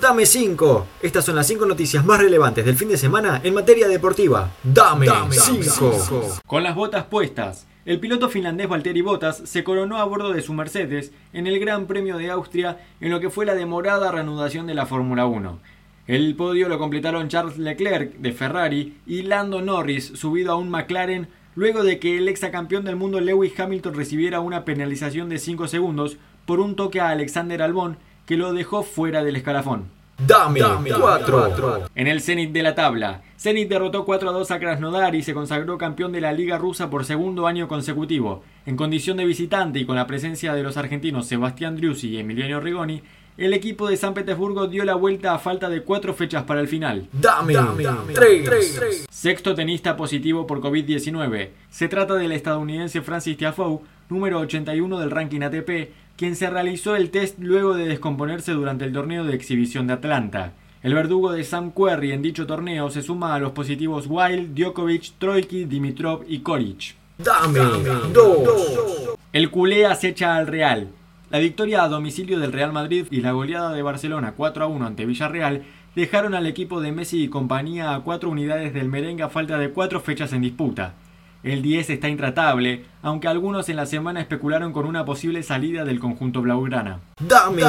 Dame 5. Estas son las 5 noticias más relevantes del fin de semana en materia deportiva. Dame 5. Con las botas puestas, el piloto finlandés Valtteri Bottas se coronó a bordo de su Mercedes en el Gran Premio de Austria en lo que fue la demorada reanudación de la Fórmula 1. El podio lo completaron Charles Leclerc de Ferrari y Lando Norris subido a un McLaren luego de que el exacampeón del mundo Lewis Hamilton recibiera una penalización de 5 segundos por un toque a Alexander Albon que lo dejó fuera del escalafón. Dame 4. En el Zenit de la tabla, Zenit derrotó 4 a 2 a Krasnodar y se consagró campeón de la Liga Rusa por segundo año consecutivo. En condición de visitante y con la presencia de los argentinos Sebastián Driussi y Emiliano Rigoni, el equipo de San Petersburgo dio la vuelta a falta de 4 fechas para el final. Dame 3. Sexto tenista positivo por COVID-19. Se trata del estadounidense Francis Tiafoe, número 81 del ranking ATP, quien se realizó el test luego de descomponerse durante el torneo de exhibición de Atlanta. El verdugo de Sam Querrey en dicho torneo se suma a los positivos Wild, Djokovic, Troiki, Dimitrov y Koric. Dame 2. El culé acecha al Real. La victoria a domicilio del Real Madrid y la goleada de Barcelona 4 a 1 ante Villarreal dejaron al equipo de Messi y compañía a cuatro unidades del merengue a falta de cuatro fechas en disputa. El 10 está intratable, aunque algunos en la semana especularon con una posible salida del conjunto blaugrana. Dame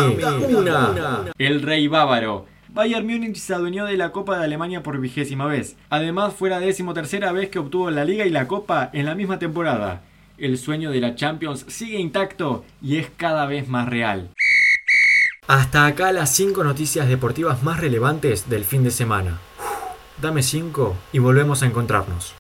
una. El rey bávaro. Bayern Múnich se adueñó de la Copa de Alemania por vigésima vez. Además, fue la decimotercera vez que obtuvo la Liga y la Copa en la misma temporada. El sueño de la Champions sigue intacto y es cada vez más real. Hasta acá las 5 noticias deportivas más relevantes del fin de semana. Dame 5 y volvemos a encontrarnos.